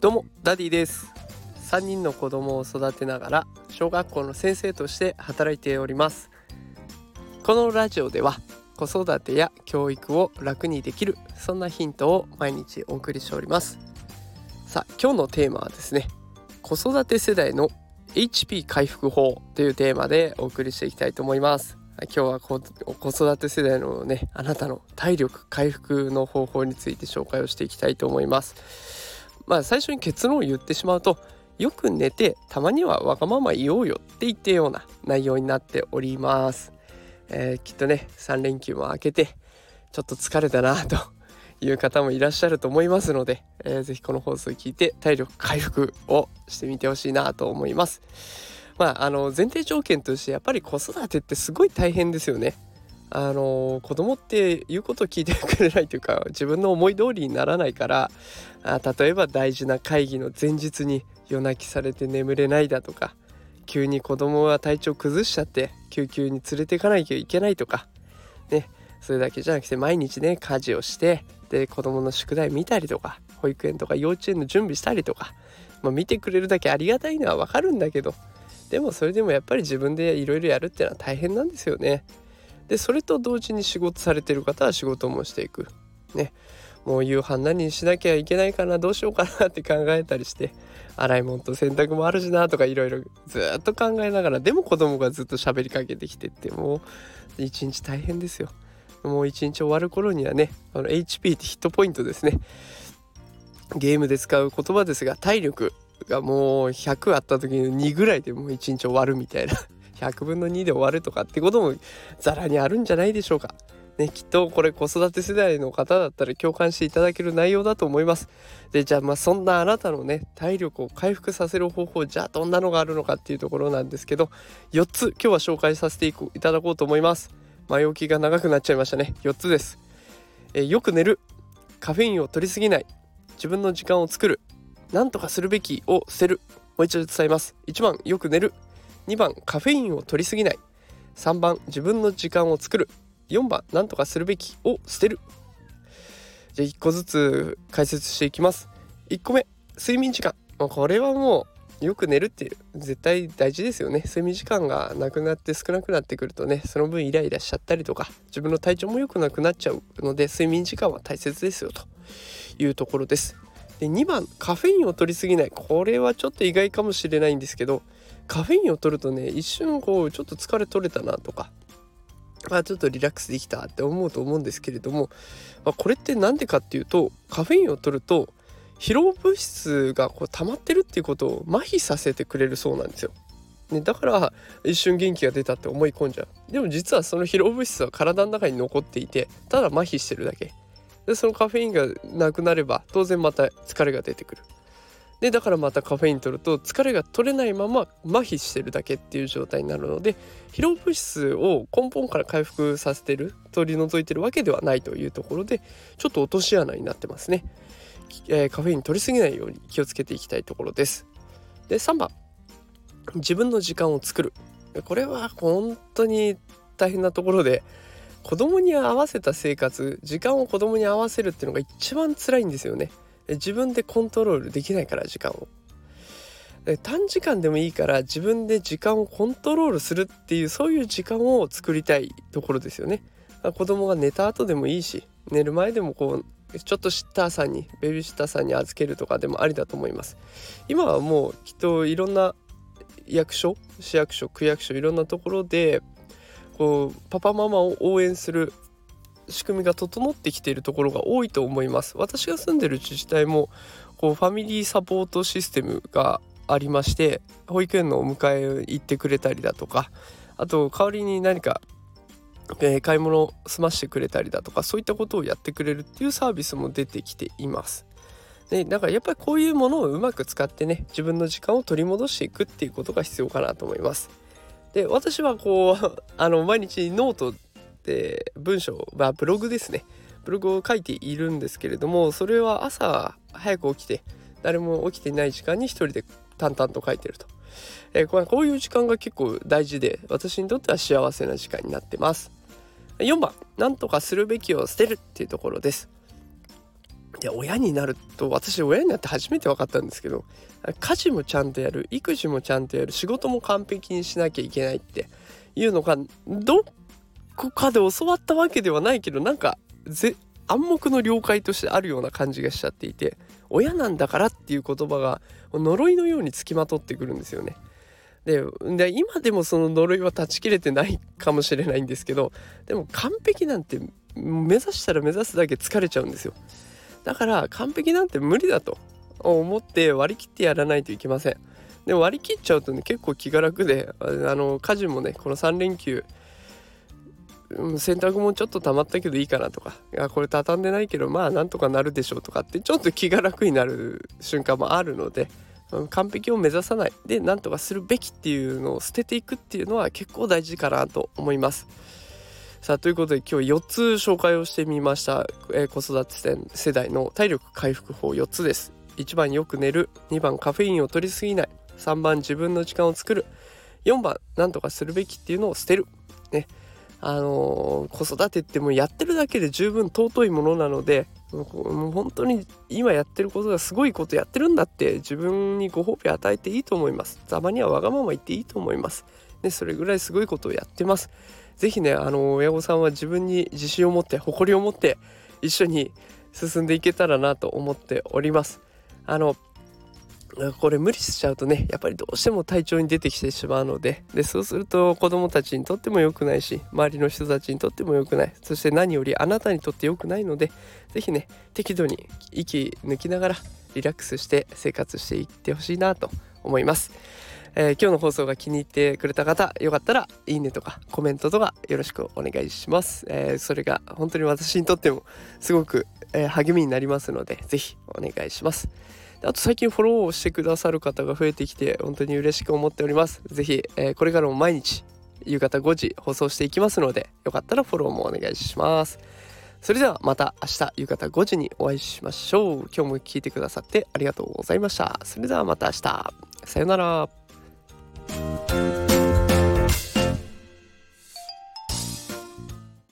どうもダディです。3人の子供を育てながら小学校の先生として働いております。このラジオでは子育てや教育を楽にできるそんなヒントを毎日お送りしております。さあ今日のテーマはですね子育て世代の HP 回復法というテーマでお送りしていきたいと思います。今日は子育て世代のねあなたの体力回復の方法について紹介をしていきたいと思います。まあ最初に結論を言ってしまうとよく寝てたまにはわがまま言おうよって言ってような内容になっております、えー、きっとね3連休も明けてちょっと疲れたなという方もいらっしゃると思いますので、えー、ぜひこの放送を聞いて体力回復をしてみてほしいなと思います。まああの前提条件としてやっぱり子育てってすごい大変ですよね。あの子供って言うこと聞いてくれないというか自分の思い通りにならないからあ例えば大事な会議の前日に夜泣きされて眠れないだとか急に子供が体調崩しちゃって救急に連れていかなきゃいけないとかねそれだけじゃなくて毎日ね家事をしてで子供の宿題見たりとか保育園とか幼稚園の準備したりとか、まあ、見てくれるだけありがたいのはわかるんだけどでもそれでもやっぱり自分でいろいろやるっていうのは大変なんですよね。でそれと同時に仕事されてる方は仕事もしていく。ね。もう夕飯何にしなきゃいけないかなどうしようかなって考えたりして洗い物と洗濯もあるしなとかいろいろずっと考えながらでも子供がずっと喋りかけてきてってもう一日大変ですよ。もう一日終わる頃にはねあの HP ってヒットポイントですね。ゲームで使う言葉ですが体力がもう100あった時に2ぐらいでもう一日終わるみたいな。100分の2で終わるとかってこともざらにあるんじゃないでしょうか。ね、きっとこれ子育て世代の方だったら共感していただける内容だと思います。でじゃあまあそんなあなたのね体力を回復させる方法じゃあどんなのがあるのかっていうところなんですけど4つ今日は紹介させていただこうと思います。前置きが長くなっちゃいましたね4つです。えよく寝るカフェインを取りすぎない自分の時間を作る何とかするべきを捨てるもう一度伝えます1番よく寝る2番カフェインを取りすぎない。3番自分の時間を作る。4番何とかするべきを捨てる。じゃあ1個ずつ解説していきます。1個目睡眠時間。これはもうよく寝るっていう絶対大事ですよね。睡眠時間がなくなって少なくなってくるとねその分イライラしちゃったりとか自分の体調も良くなくなっちゃうので睡眠時間は大切ですよというところです。で2番カフェインを取りすぎない。これはちょっと意外かもしれないんですけどカフェインを取るとね一瞬こうちょっと疲れ取れたなとかまあ、ちょっとリラックスできたって思うと思うんですけれども、まあ、これって何でかっていうとカフェインを取ると疲労物質がこう溜まってるっていうことを麻痺させてくれるそうなんですよ。ね、だから一瞬元気が出たって思い込んじゃう。でも実はその疲労物質は体の中に残っていてただ麻痺してるだけ。でそのカフェインがなくなれば当然また疲れが出てくる。でだからまたカフェイン取ると疲れが取れないまま麻痺してるだけっていう状態になるので疲労物質を根本から回復させてる取り除いてるわけではないというところでちょっと落とし穴になってますね、えー、カフェイン取りすぎないように気をつけていきたいところです。で3番自分の時間を作る。これは本当に大変なところで子供に合わせた生活時間を子供に合わせるっていうのが一番辛いんですよね。自分でコントロールできないから時間を。短時間でもいいから自分で時間をコントロールするっていうそういう時間を作りたいところですよね。子供が寝た後でもいいし寝る前でもこうちょっとシッターさんにベビーシッターさんに預けるとかでもありだと思います。今はもうきっといろんな役所市役所区役所いろんなところでこうパパママを応援する仕組みが整ってきているところが多いと思います私が住んでる自治体もこうファミリーサポートシステムがありまして保育園のお迎え行ってくれたりだとかあと代わりに何か、えー、買い物を済ましてくれたりだとかそういったことをやってくれるっていうサービスも出てきています。でだからやっぱりこういうものをうまく使ってね自分の時間を取り戻していくっていうことが必要かなと思います。で私はこう あの毎日ノートで文章はブログですね。ブログを書いているんですけれどもそれは朝早く起きて誰も起きていない時間に一人で淡々と書いてると、えー、こういう時間が結構大事で私にとっては幸せな時間になってます。4番何とかするべきを捨てるっていうところです。いや親になると私親になって初めて分かったんですけど家事もちゃんとやる育児もちゃんとやる仕事も完璧にしなきゃいけないっていうのがどこかで教わったわけではないけどなんか暗黙の了解としてあるような感じがしちゃっていて親なんだからっていう言葉が呪いのようにつきまとってくるんですよね。で今でもその呪いは断ち切れてないかもしれないんですけどでも完璧なんて目指したら目指すだけ疲れちゃうんですよだから完璧なんて無理だと思って割り切ってやらないといけませんでも割り切っちゃうとね結構気が楽であの家事もねこの3連休洗濯物ちょっと溜まったけどいいかなとかいやこれ畳んでないけどまあなんとかなるでしょうとかってちょっと気が楽になる瞬間もあるので完璧を目指さないでなんとかするべきっていうのを捨てていくっていうのは結構大事かなと思います。さあということで今日4つ紹介をしてみました、えー、子育て世代の体力回復法4つです。1番よく寝る2番カフェインを取りすぎない3番自分の時間を作る4番なんとかするべきっていうのを捨てる。ねあの、子育てってもうやってるだけで十分尊いものなのでもう本当に今やってることがすごいことやってるんだって自分にご褒美与えていいと思います。たまにはわがまま言っていいと思います。ねそれぐらいすごいことをやってます。是非ねあの親御さんは自分に自信を持って誇りを持って一緒に進んでいけたらなと思っております。あのこれ無理しちゃうとねやっぱりどうしても体調に出てきてしまうので。でそうすると子どもたちにとっても良くないし周りの人たちにとっても良くない。そして何よりあなたにとって良くないので是非ね適度に息抜きながらリラックスして生活していってほしいなと思います。えー、今日の放送が気に入ってくれた方よかったらいいねとかコメントとかよろしくお願いします、えー、それが本当に私にとってもすごく、えー、励みになりますので是非お願いします。あと最近フォローしてくださる方が増えてきて本当に嬉しく思っております。是非、えー、これからも毎日夕方5時放送していきますのでよかったらフォローもお願いします。それではまた明日夕方5時にお会いしましょう。今日も聞いてくださってありがとうございました。それではまた明日。さようなら。